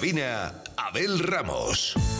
Cabina, Abel Ramos.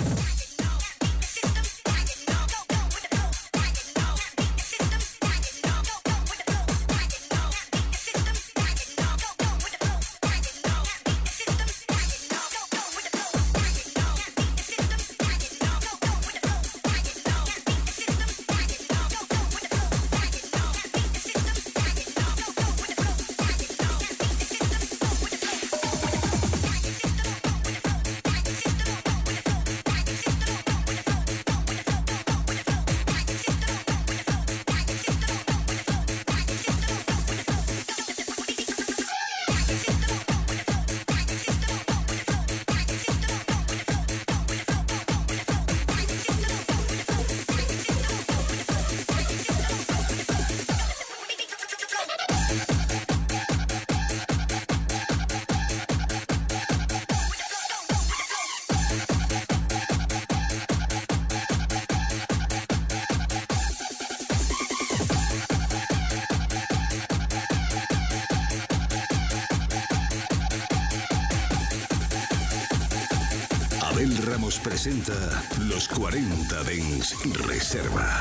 Reserva.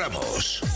Ramos.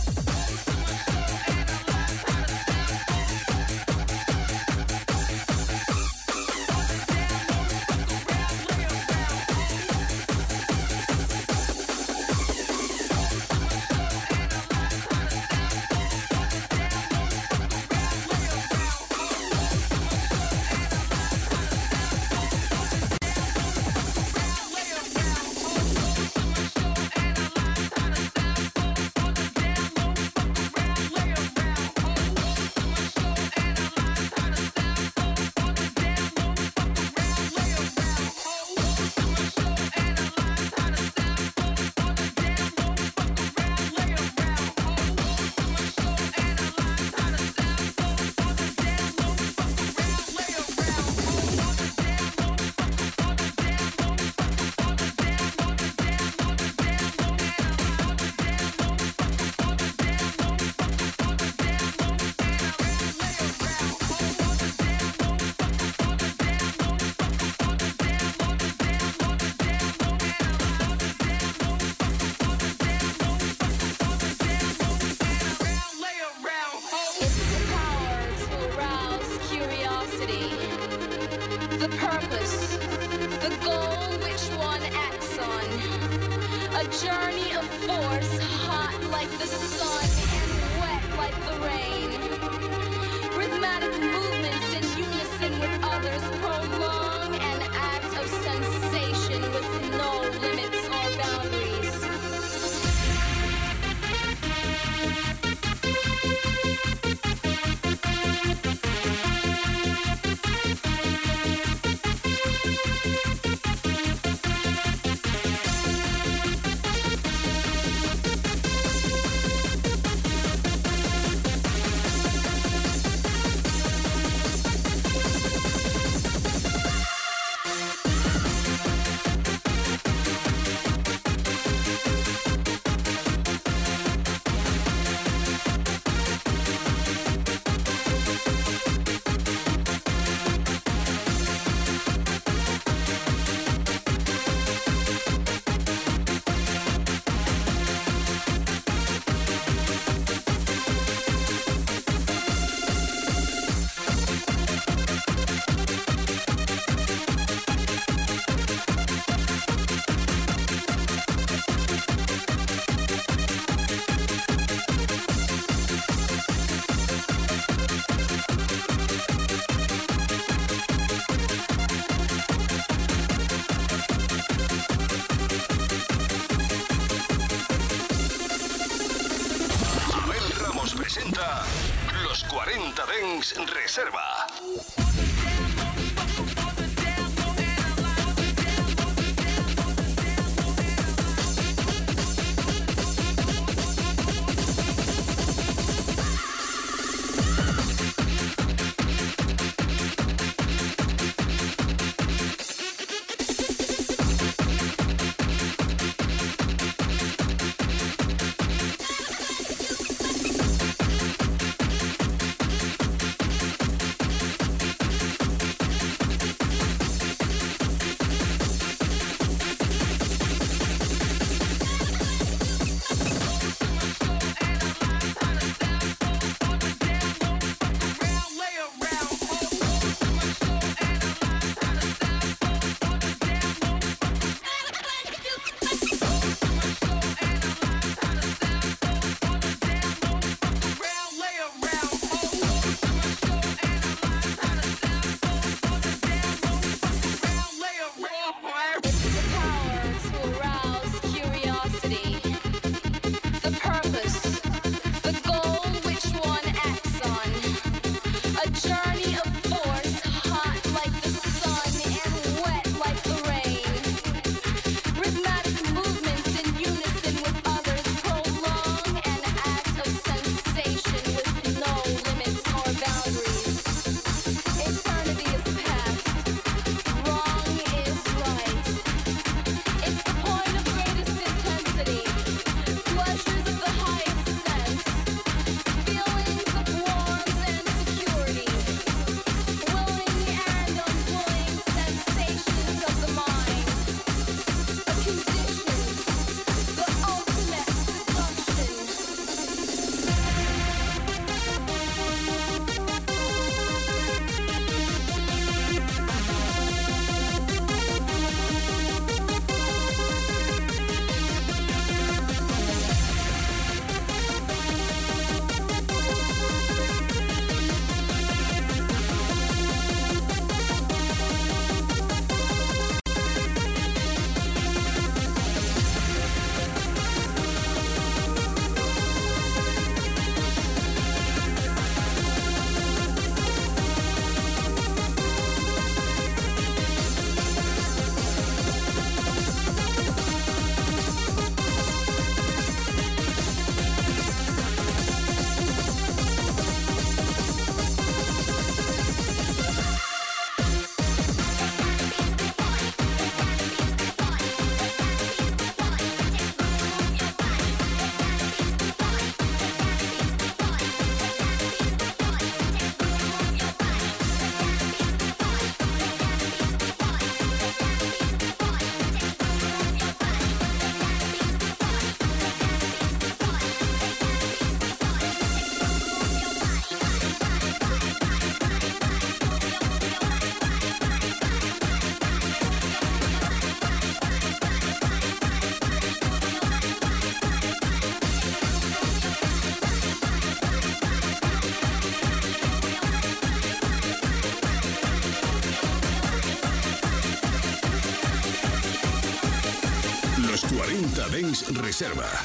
Reserva.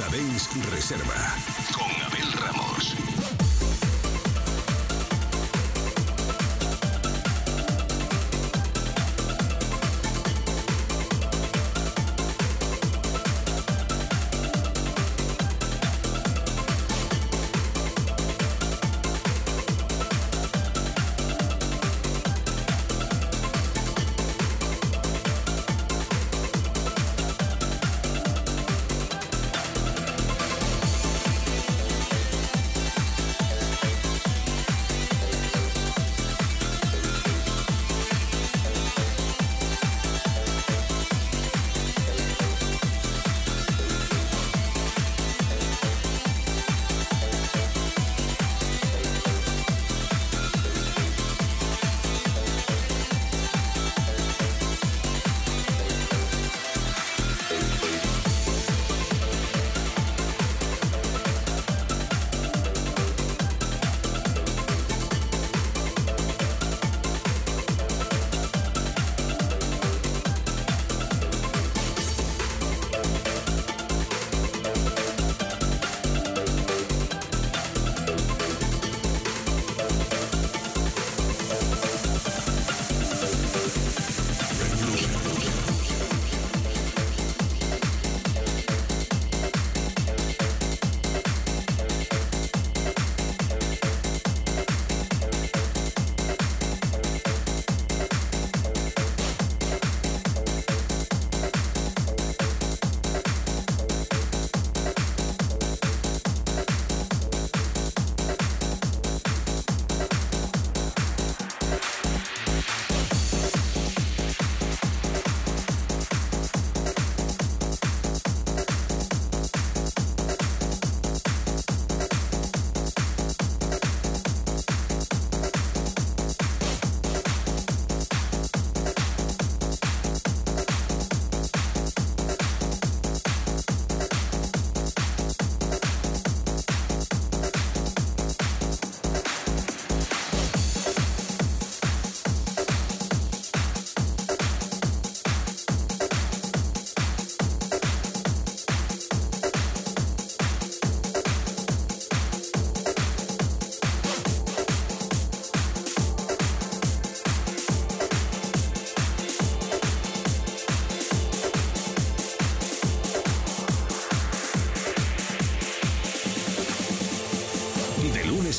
40 Dens Reserva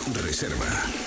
Reserva.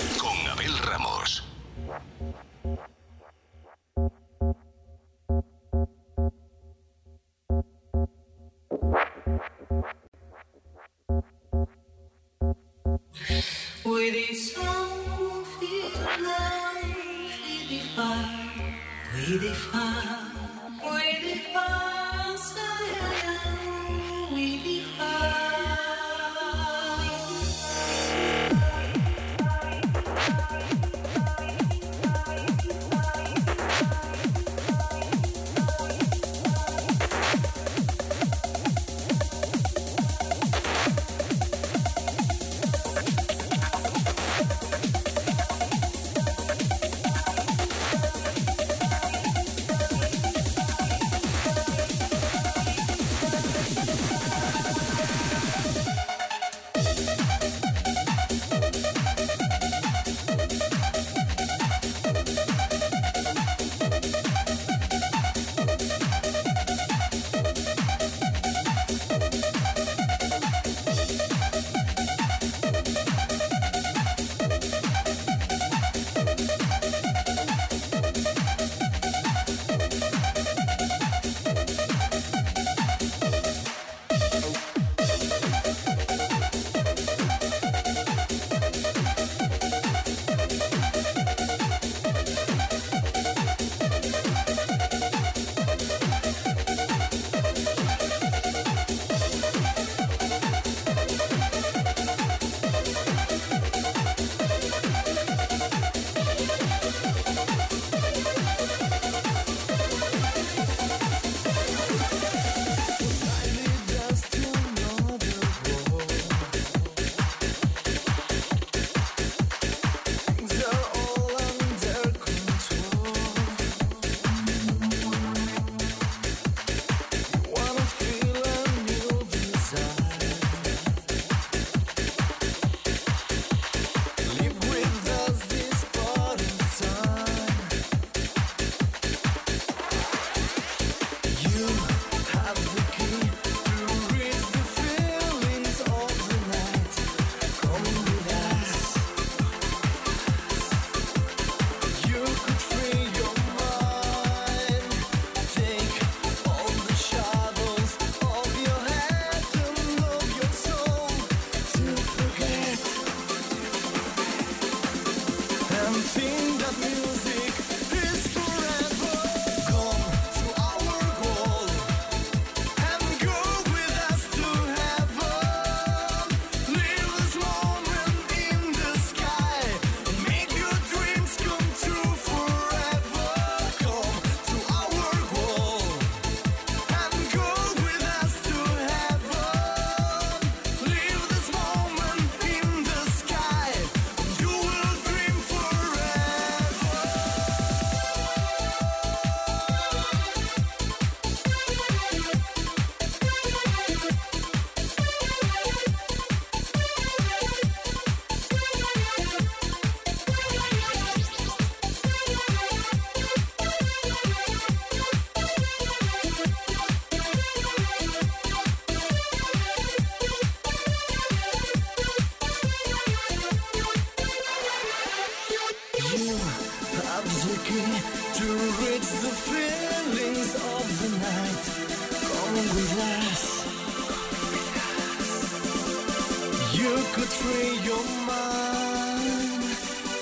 free your mind.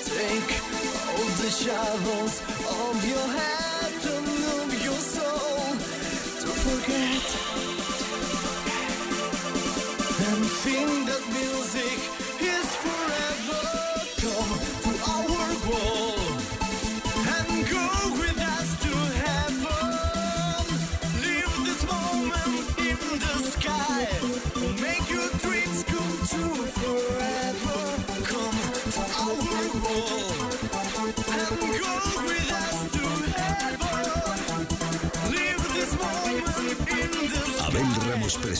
Take all the shadows of your head and of your soul to forget.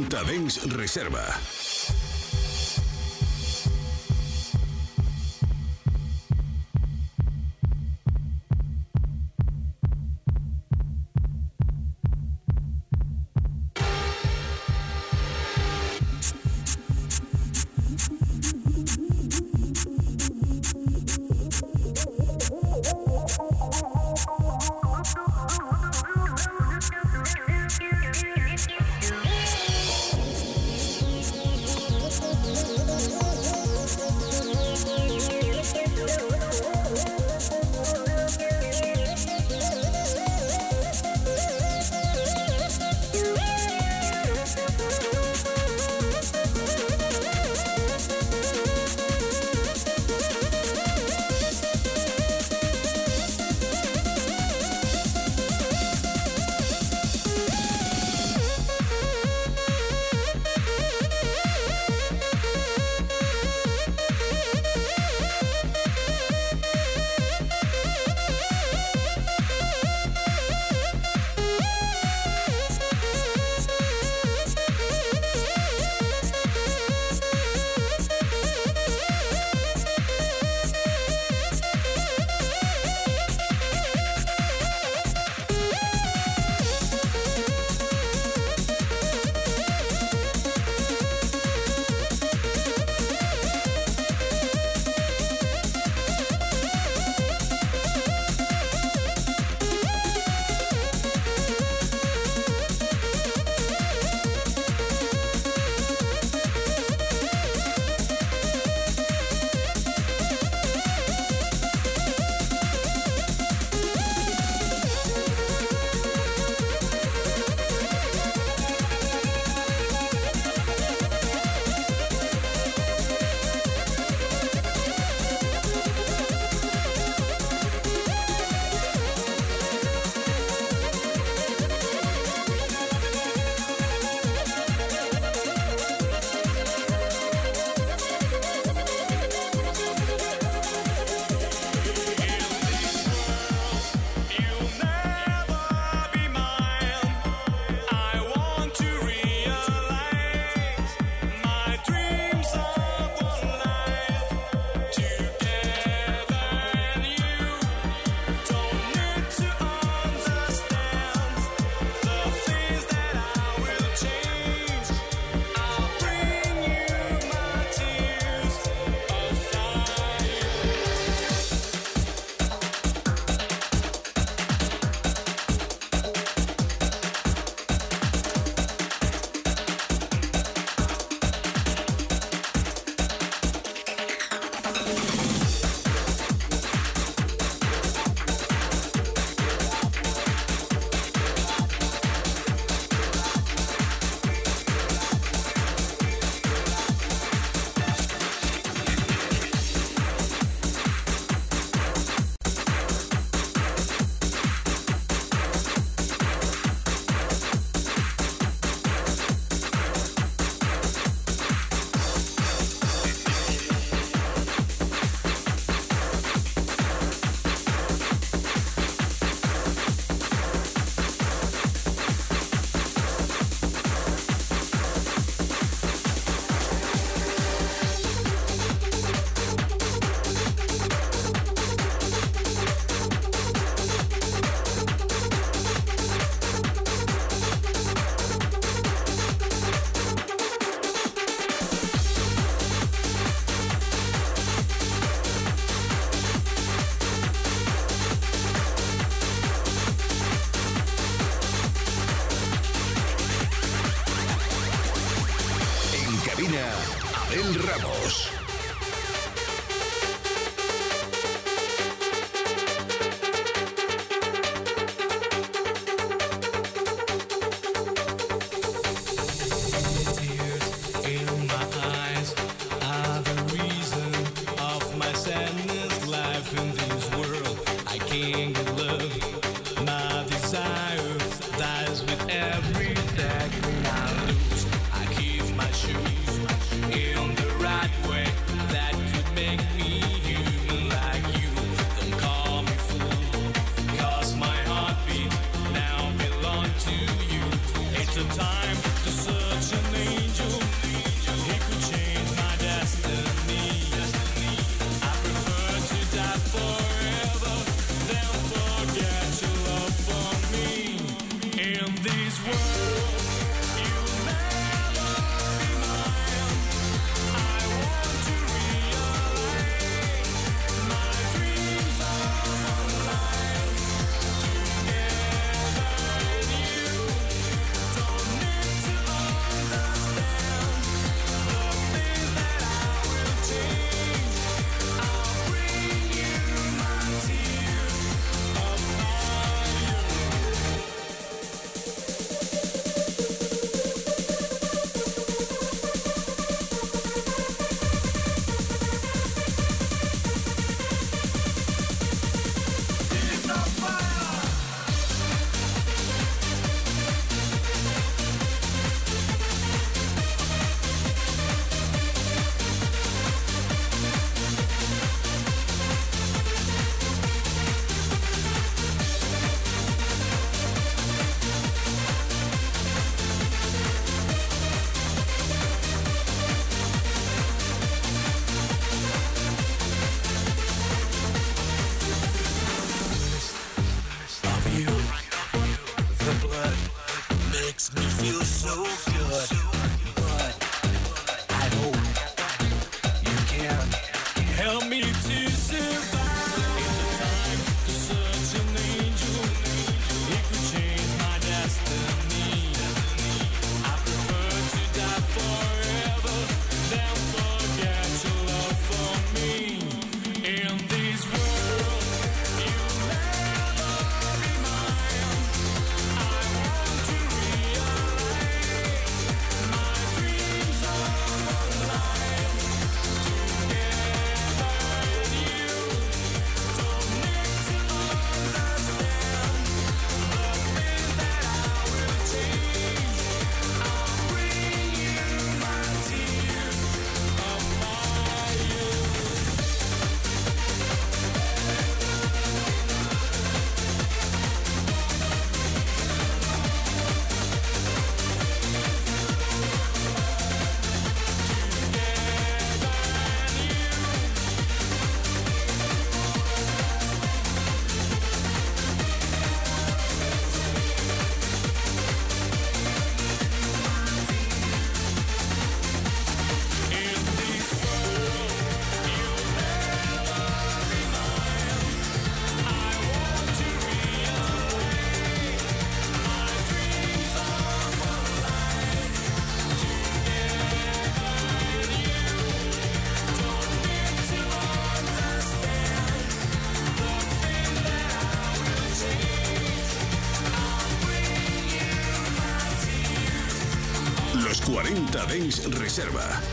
40 Dens Reserva. 40 Dens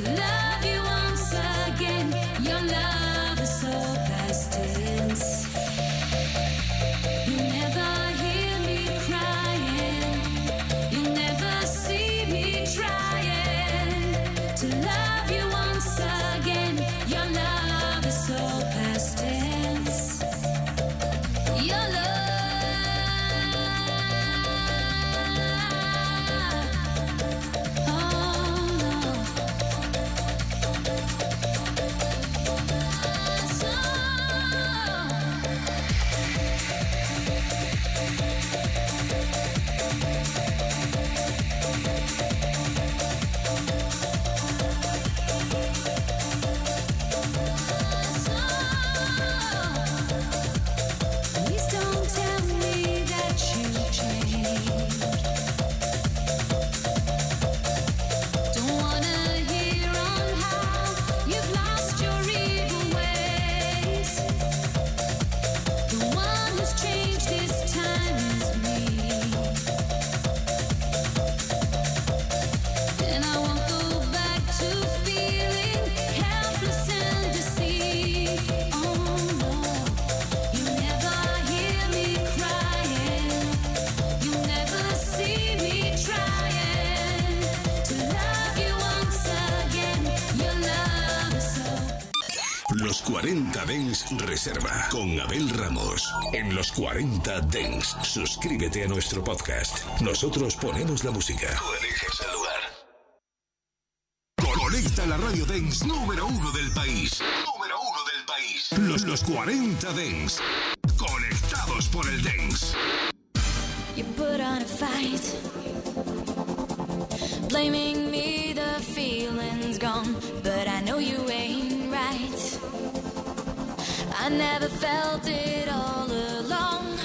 Reserva. Los Reserva con Abel Ramos. En los 40 Dens, suscríbete a nuestro podcast. Nosotros ponemos la música. Tú eliges el lugar. Conecta la radio Dens número uno del país. Número uno del país. Los, los 40 Dens. Conectados por el Dens. You put on a fight. Blaming me, the feeling's gone. But I know you ain't. I never felt it all along.